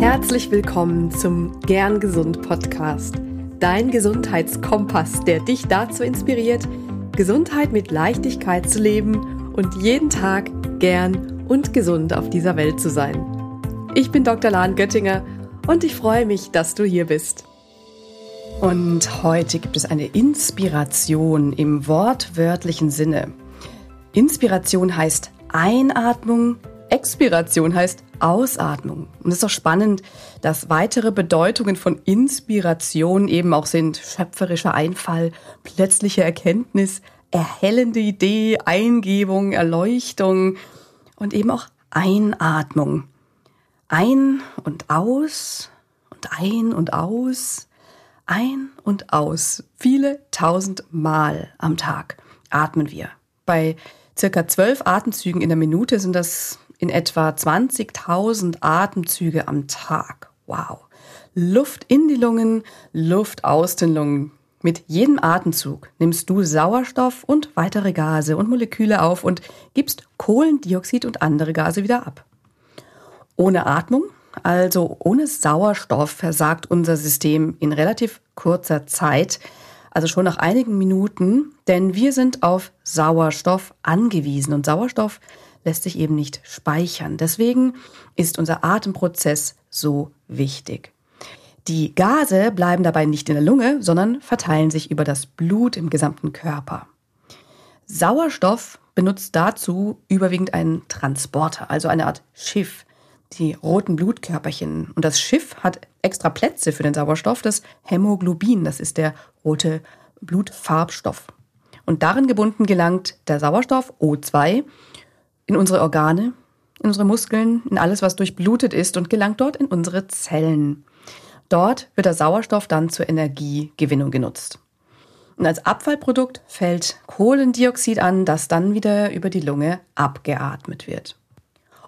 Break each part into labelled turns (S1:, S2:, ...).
S1: Herzlich willkommen zum Gern Gesund Podcast, dein Gesundheitskompass, der dich dazu inspiriert, Gesundheit mit Leichtigkeit zu leben und jeden Tag gern und gesund auf dieser Welt zu sein. Ich bin Dr. Lahn Göttinger und ich freue mich, dass du hier bist. Und heute gibt es eine Inspiration im wortwörtlichen Sinne. Inspiration heißt Einatmung, Expiration heißt Ausatmung. Und es ist auch spannend, dass weitere Bedeutungen von Inspiration eben auch sind schöpferischer Einfall, plötzliche Erkenntnis, erhellende Idee, Eingebung, Erleuchtung und eben auch Einatmung. Ein und aus und ein und aus, ein und aus. Viele tausend Mal am Tag atmen wir. Bei circa zwölf Atemzügen in der Minute sind das in etwa 20.000 Atemzüge am Tag. Wow. Luft in die Lungen, Luft aus den Lungen. Mit jedem Atemzug nimmst du Sauerstoff und weitere Gase und Moleküle auf und gibst Kohlendioxid und andere Gase wieder ab. Ohne Atmung, also ohne Sauerstoff, versagt unser System in relativ kurzer Zeit, also schon nach einigen Minuten, denn wir sind auf Sauerstoff angewiesen und Sauerstoff lässt sich eben nicht speichern. Deswegen ist unser Atemprozess so wichtig. Die Gase bleiben dabei nicht in der Lunge, sondern verteilen sich über das Blut im gesamten Körper. Sauerstoff benutzt dazu überwiegend einen Transporter, also eine Art Schiff, die roten Blutkörperchen. Und das Schiff hat extra Plätze für den Sauerstoff, das Hämoglobin, das ist der rote Blutfarbstoff. Und darin gebunden gelangt der Sauerstoff O2 in unsere Organe, in unsere Muskeln, in alles, was durchblutet ist und gelangt dort in unsere Zellen. Dort wird der Sauerstoff dann zur Energiegewinnung genutzt. Und als Abfallprodukt fällt Kohlendioxid an, das dann wieder über die Lunge abgeatmet wird.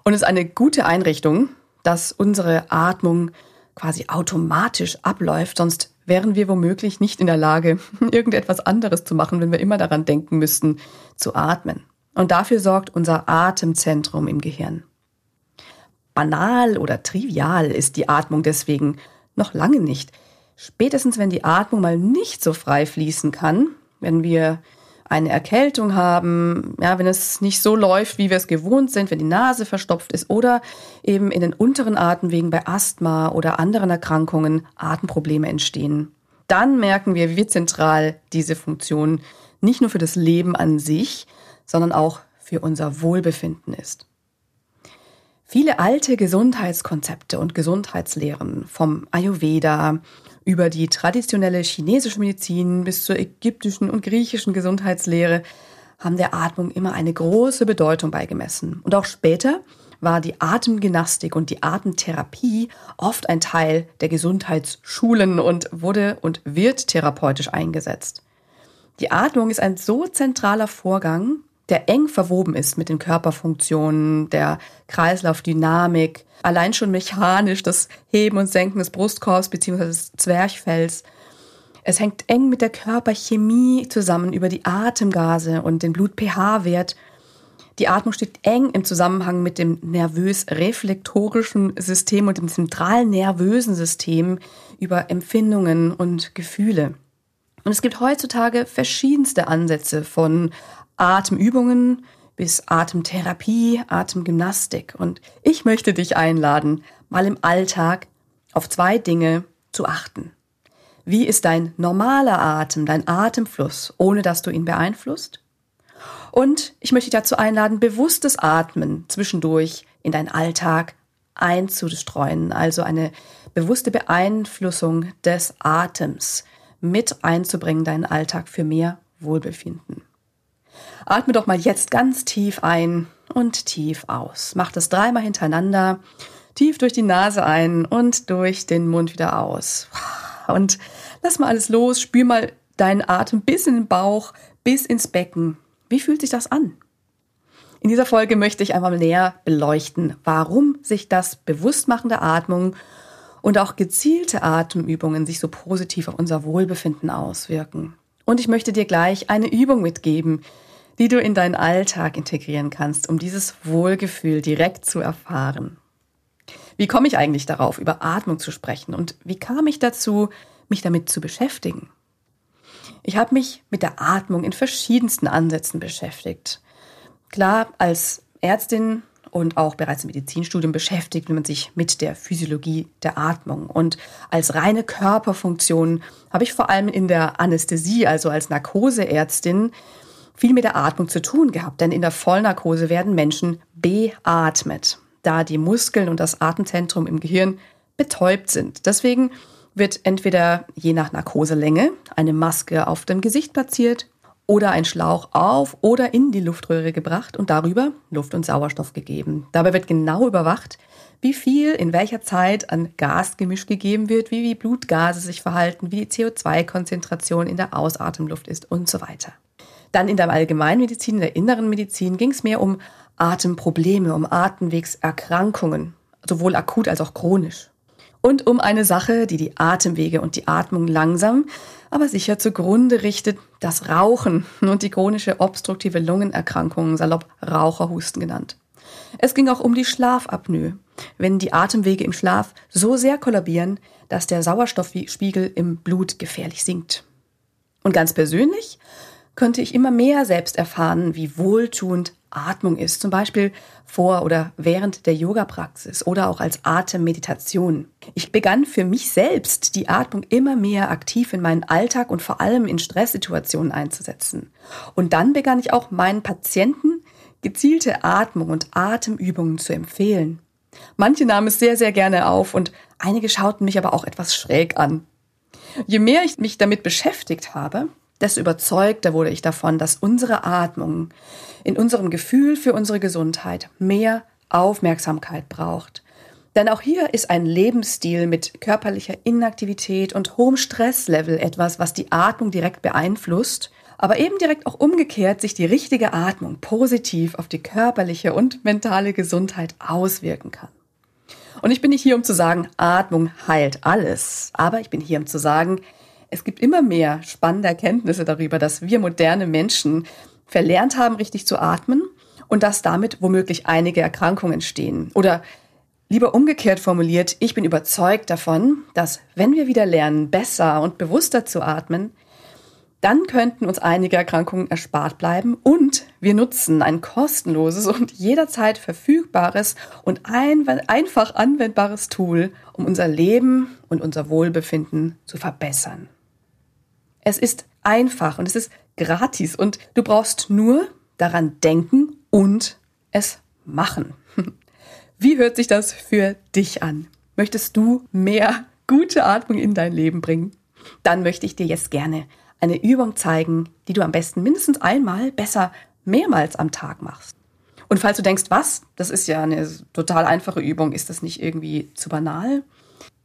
S1: Und es ist eine gute Einrichtung, dass unsere Atmung quasi automatisch abläuft, sonst wären wir womöglich nicht in der Lage, irgendetwas anderes zu machen, wenn wir immer daran denken müssten, zu atmen. Und dafür sorgt unser Atemzentrum im Gehirn. Banal oder trivial ist die Atmung deswegen noch lange nicht. Spätestens wenn die Atmung mal nicht so frei fließen kann, wenn wir eine Erkältung haben, ja, wenn es nicht so läuft, wie wir es gewohnt sind, wenn die Nase verstopft ist oder eben in den unteren Atemwegen bei Asthma oder anderen Erkrankungen Atemprobleme entstehen. Dann merken wir, wie zentral diese Funktion nicht nur für das Leben an sich, sondern auch für unser Wohlbefinden ist. Viele alte Gesundheitskonzepte und Gesundheitslehren vom Ayurveda über die traditionelle chinesische Medizin bis zur ägyptischen und griechischen Gesundheitslehre haben der Atmung immer eine große Bedeutung beigemessen. Und auch später war die Atemgymnastik und die Atemtherapie oft ein Teil der Gesundheitsschulen und wurde und wird therapeutisch eingesetzt. Die Atmung ist ein so zentraler Vorgang, der eng verwoben ist mit den Körperfunktionen, der Kreislaufdynamik, allein schon mechanisch das Heben und Senken des Brustkorbs bzw. des Zwerchfells. Es hängt eng mit der Körperchemie zusammen über die Atemgase und den Blut-pH-Wert. Die Atmung steht eng im Zusammenhang mit dem nervös-reflektorischen System und dem zentralen nervösen System über Empfindungen und Gefühle. Und es gibt heutzutage verschiedenste Ansätze von Atemübungen bis Atemtherapie, Atemgymnastik. Und ich möchte dich einladen, mal im Alltag auf zwei Dinge zu achten. Wie ist dein normaler Atem, dein Atemfluss, ohne dass du ihn beeinflusst? Und ich möchte dich dazu einladen, bewusstes Atmen zwischendurch in deinen Alltag einzustreuen, also eine bewusste Beeinflussung des Atems mit einzubringen, deinen Alltag für mehr Wohlbefinden. Atme doch mal jetzt ganz tief ein und tief aus. Mach das dreimal hintereinander. Tief durch die Nase ein und durch den Mund wieder aus. Und lass mal alles los. Spür mal deinen Atem bis in den Bauch, bis ins Becken. Wie fühlt sich das an? In dieser Folge möchte ich einmal näher beleuchten, warum sich das Bewusstmachen der Atmung und auch gezielte Atemübungen sich so positiv auf unser Wohlbefinden auswirken. Und ich möchte dir gleich eine Übung mitgeben, die du in deinen Alltag integrieren kannst, um dieses Wohlgefühl direkt zu erfahren. Wie komme ich eigentlich darauf, über Atmung zu sprechen und wie kam ich dazu, mich damit zu beschäftigen? Ich habe mich mit der Atmung in verschiedensten Ansätzen beschäftigt. Klar, als Ärztin und auch bereits im Medizinstudium beschäftigt man sich mit der Physiologie der Atmung. Und als reine Körperfunktion habe ich vor allem in der Anästhesie, also als Narkoseärztin, viel mit der Atmung zu tun gehabt. Denn in der Vollnarkose werden Menschen beatmet, da die Muskeln und das Atemzentrum im Gehirn betäubt sind. Deswegen wird entweder je nach Narkoselänge eine Maske auf dem Gesicht platziert oder ein Schlauch auf oder in die Luftröhre gebracht und darüber Luft und Sauerstoff gegeben. Dabei wird genau überwacht, wie viel in welcher Zeit an Gasgemisch gegeben wird, wie die Blutgase sich verhalten, wie die CO2-Konzentration in der Ausatemluft ist und so weiter. Dann in der Allgemeinmedizin, in der inneren Medizin ging es mehr um Atemprobleme, um Atemwegserkrankungen, sowohl akut als auch chronisch und um eine Sache, die die Atemwege und die Atmung langsam, aber sicher zugrunde richtet, das Rauchen und die chronische obstruktive Lungenerkrankung, salopp Raucherhusten genannt. Es ging auch um die Schlafapnoe, wenn die Atemwege im Schlaf so sehr kollabieren, dass der Sauerstoffspiegel im Blut gefährlich sinkt. Und ganz persönlich könnte ich immer mehr selbst erfahren, wie wohltuend Atmung ist, zum Beispiel vor oder während der Yoga-Praxis oder auch als Atemmeditation. Ich begann für mich selbst die Atmung immer mehr aktiv in meinen Alltag und vor allem in Stresssituationen einzusetzen. Und dann begann ich auch meinen Patienten gezielte Atmung und Atemübungen zu empfehlen. Manche nahmen es sehr, sehr gerne auf und einige schauten mich aber auch etwas schräg an. Je mehr ich mich damit beschäftigt habe, desto überzeugter wurde ich davon, dass unsere Atmung in unserem Gefühl für unsere Gesundheit mehr Aufmerksamkeit braucht. Denn auch hier ist ein Lebensstil mit körperlicher Inaktivität und hohem Stresslevel etwas, was die Atmung direkt beeinflusst, aber eben direkt auch umgekehrt sich die richtige Atmung positiv auf die körperliche und mentale Gesundheit auswirken kann. Und ich bin nicht hier, um zu sagen, Atmung heilt alles, aber ich bin hier, um zu sagen, es gibt immer mehr spannende Erkenntnisse darüber, dass wir moderne Menschen verlernt haben, richtig zu atmen und dass damit womöglich einige Erkrankungen entstehen. Oder lieber umgekehrt formuliert, ich bin überzeugt davon, dass wenn wir wieder lernen, besser und bewusster zu atmen, dann könnten uns einige Erkrankungen erspart bleiben und wir nutzen ein kostenloses und jederzeit verfügbares und ein einfach anwendbares Tool, um unser Leben und unser Wohlbefinden zu verbessern. Es ist einfach und es ist gratis und du brauchst nur daran denken und es machen. Wie hört sich das für dich an? Möchtest du mehr gute Atmung in dein Leben bringen? Dann möchte ich dir jetzt gerne eine Übung zeigen, die du am besten mindestens einmal, besser mehrmals am Tag machst. Und falls du denkst, was, das ist ja eine total einfache Übung, ist das nicht irgendwie zu banal?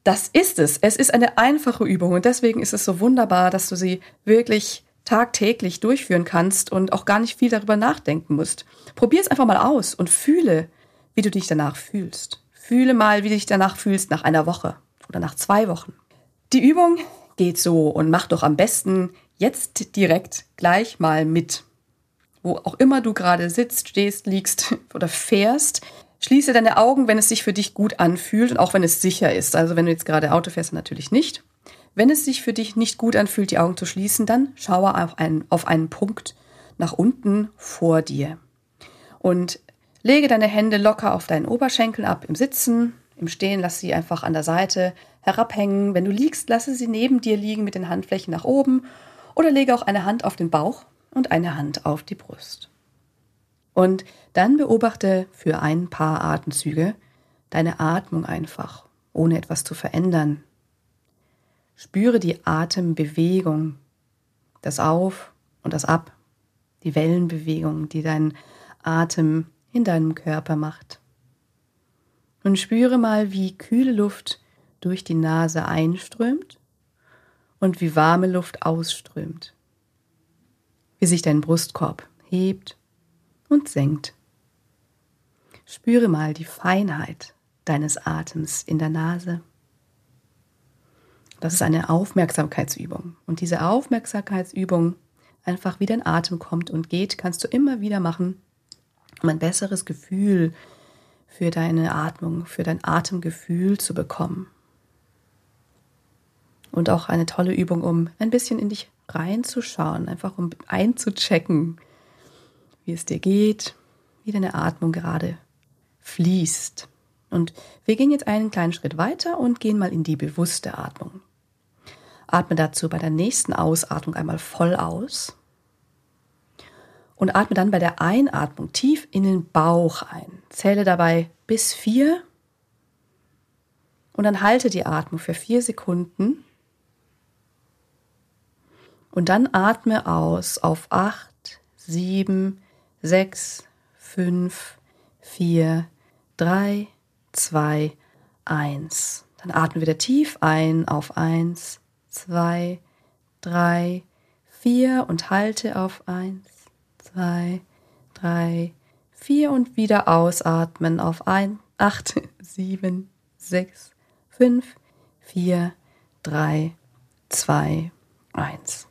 S1: Das ist es. Es ist eine einfache Übung und deswegen ist es so wunderbar, dass du sie wirklich tagtäglich durchführen kannst und auch gar nicht viel darüber nachdenken musst. Probier es einfach mal aus und fühle, wie du dich danach fühlst. Fühle mal, wie du dich danach fühlst nach einer Woche oder nach zwei Wochen. Die Übung geht so und mach doch am besten jetzt direkt gleich mal mit. Wo auch immer du gerade sitzt, stehst, liegst oder fährst, Schließe deine Augen, wenn es sich für dich gut anfühlt und auch wenn es sicher ist. Also wenn du jetzt gerade Auto fährst, natürlich nicht. Wenn es sich für dich nicht gut anfühlt, die Augen zu schließen, dann schaue auf einen, auf einen Punkt nach unten vor dir. Und lege deine Hände locker auf deinen Oberschenkel ab im Sitzen. Im Stehen lass sie einfach an der Seite herabhängen. Wenn du liegst, lasse sie neben dir liegen mit den Handflächen nach oben oder lege auch eine Hand auf den Bauch und eine Hand auf die Brust. Und dann beobachte für ein paar Atemzüge deine Atmung einfach, ohne etwas zu verändern. Spüre die Atembewegung, das Auf und das Ab, die Wellenbewegung, die dein Atem in deinem Körper macht. Und spüre mal, wie kühle Luft durch die Nase einströmt und wie warme Luft ausströmt. Wie sich dein Brustkorb hebt und senkt. Spüre mal die Feinheit deines Atems in der Nase. Das ist eine Aufmerksamkeitsübung. Und diese Aufmerksamkeitsübung, einfach wie dein Atem kommt und geht, kannst du immer wieder machen, um ein besseres Gefühl für deine Atmung, für dein Atemgefühl zu bekommen. Und auch eine tolle Übung, um ein bisschen in dich reinzuschauen, einfach um einzuchecken, wie es dir geht, wie deine Atmung gerade fließt. Und wir gehen jetzt einen kleinen Schritt weiter und gehen mal in die bewusste Atmung. Atme dazu bei der nächsten Ausatmung einmal voll aus und atme dann bei der Einatmung tief in den Bauch ein. Zähle dabei bis vier und dann halte die Atmung für vier Sekunden und dann atme aus auf acht, sieben, sechs, fünf, vier, drei, zwei, eins. Dann atme wieder tief ein auf eins, zwei, drei, vier und halte auf eins, zwei, drei, vier und wieder ausatmen auf ein, acht, sieben, sechs, fünf, vier, drei, zwei, eins.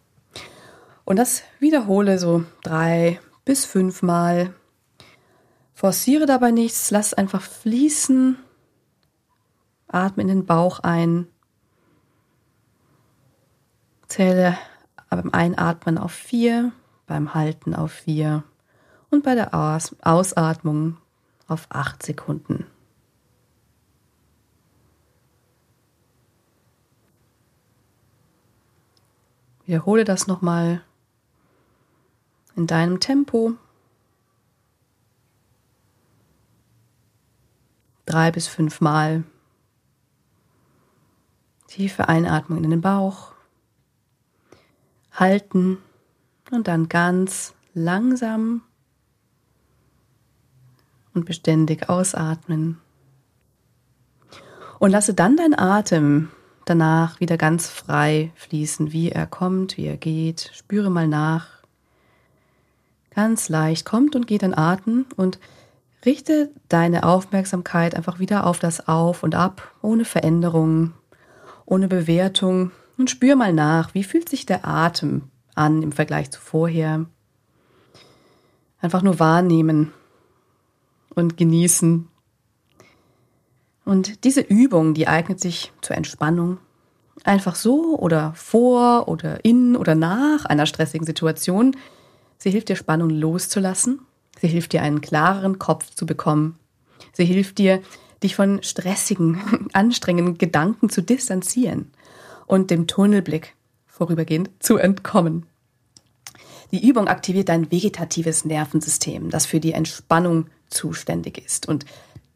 S1: Und das wiederhole so drei bis fünfmal. Forciere dabei nichts, lass einfach fließen. Atme in den Bauch ein. Zähle beim Einatmen auf vier, beim Halten auf vier und bei der Aus Ausatmung auf acht Sekunden. Wiederhole das nochmal in deinem Tempo. Drei bis fünf Mal. Tiefe Einatmung in den Bauch. Halten und dann ganz langsam und beständig ausatmen. Und lasse dann deinen Atem danach wieder ganz frei fließen, wie er kommt, wie er geht. Spüre mal nach. Ganz leicht kommt und geht dein Atem und richte deine Aufmerksamkeit einfach wieder auf das Auf und Ab, ohne Veränderung, ohne Bewertung und spür mal nach, wie fühlt sich der Atem an im Vergleich zu vorher. Einfach nur wahrnehmen und genießen. Und diese Übung, die eignet sich zur Entspannung. Einfach so oder vor oder in oder nach einer stressigen Situation. Sie hilft dir, Spannung loszulassen. Sie hilft dir, einen klareren Kopf zu bekommen. Sie hilft dir, dich von stressigen, anstrengenden Gedanken zu distanzieren und dem Tunnelblick vorübergehend zu entkommen. Die Übung aktiviert dein vegetatives Nervensystem, das für die Entspannung zuständig ist. Und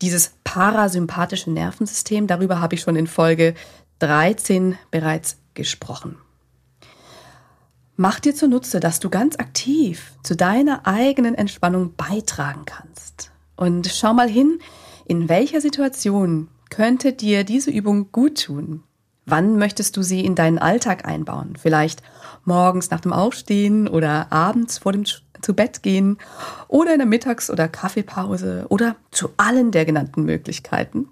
S1: dieses parasympathische Nervensystem, darüber habe ich schon in Folge 13 bereits gesprochen. Mach dir zunutze, dass du ganz aktiv zu deiner eigenen Entspannung beitragen kannst. Und schau mal hin, in welcher Situation könnte dir diese Übung gut tun? Wann möchtest du sie in deinen Alltag einbauen? Vielleicht morgens nach dem Aufstehen oder abends vor dem zu Bett gehen oder in der Mittags- oder Kaffeepause oder zu allen der genannten Möglichkeiten.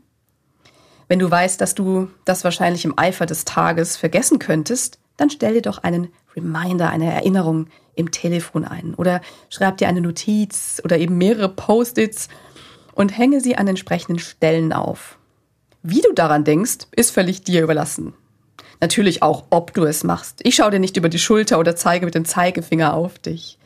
S1: Wenn du weißt, dass du das wahrscheinlich im Eifer des Tages vergessen könntest, dann stell dir doch einen Reminder, eine Erinnerung im Telefon ein oder schreib dir eine Notiz oder eben mehrere Post-its und hänge sie an entsprechenden Stellen auf. Wie du daran denkst, ist völlig dir überlassen. Natürlich auch, ob du es machst. Ich schaue dir nicht über die Schulter oder zeige mit dem Zeigefinger auf dich.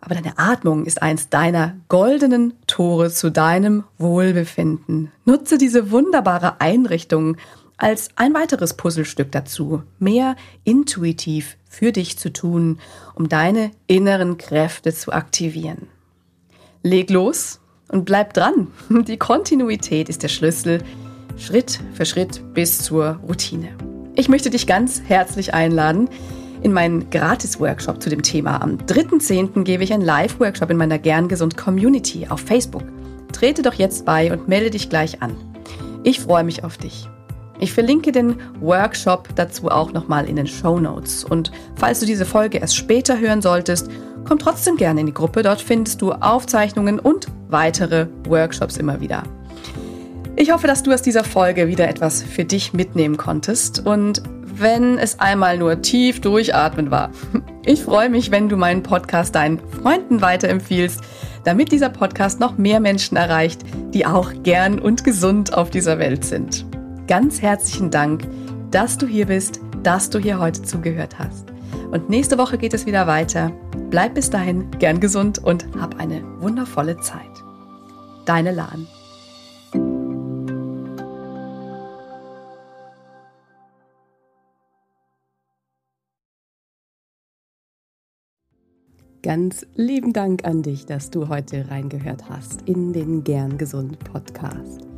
S1: Aber deine Atmung ist eins deiner goldenen Tore zu deinem Wohlbefinden. Nutze diese wunderbare Einrichtung als ein weiteres Puzzlestück dazu, mehr intuitiv für dich zu tun, um deine inneren Kräfte zu aktivieren. Leg los und bleib dran. Die Kontinuität ist der Schlüssel Schritt für Schritt bis zur Routine. Ich möchte dich ganz herzlich einladen in meinen Gratis-Workshop zu dem Thema. Am 3.10. gebe ich einen Live-Workshop in meiner Gern Gesund Community auf Facebook. Trete doch jetzt bei und melde dich gleich an. Ich freue mich auf dich. Ich verlinke den Workshop dazu auch nochmal in den Show Notes. Und falls du diese Folge erst später hören solltest, komm trotzdem gerne in die Gruppe. Dort findest du Aufzeichnungen und weitere Workshops immer wieder. Ich hoffe, dass du aus dieser Folge wieder etwas für dich mitnehmen konntest und wenn es einmal nur tief durchatmen war. Ich freue mich, wenn du meinen Podcast deinen Freunden weiterempfiehlst, damit dieser Podcast noch mehr Menschen erreicht, die auch gern und gesund auf dieser Welt sind. Ganz herzlichen Dank, dass du hier bist, dass du hier heute zugehört hast. Und nächste Woche geht es wieder weiter. Bleib bis dahin gern gesund und hab eine wundervolle Zeit. Deine Lahn. Ganz lieben Dank an dich, dass du heute reingehört hast in den Gern Gesund Podcast.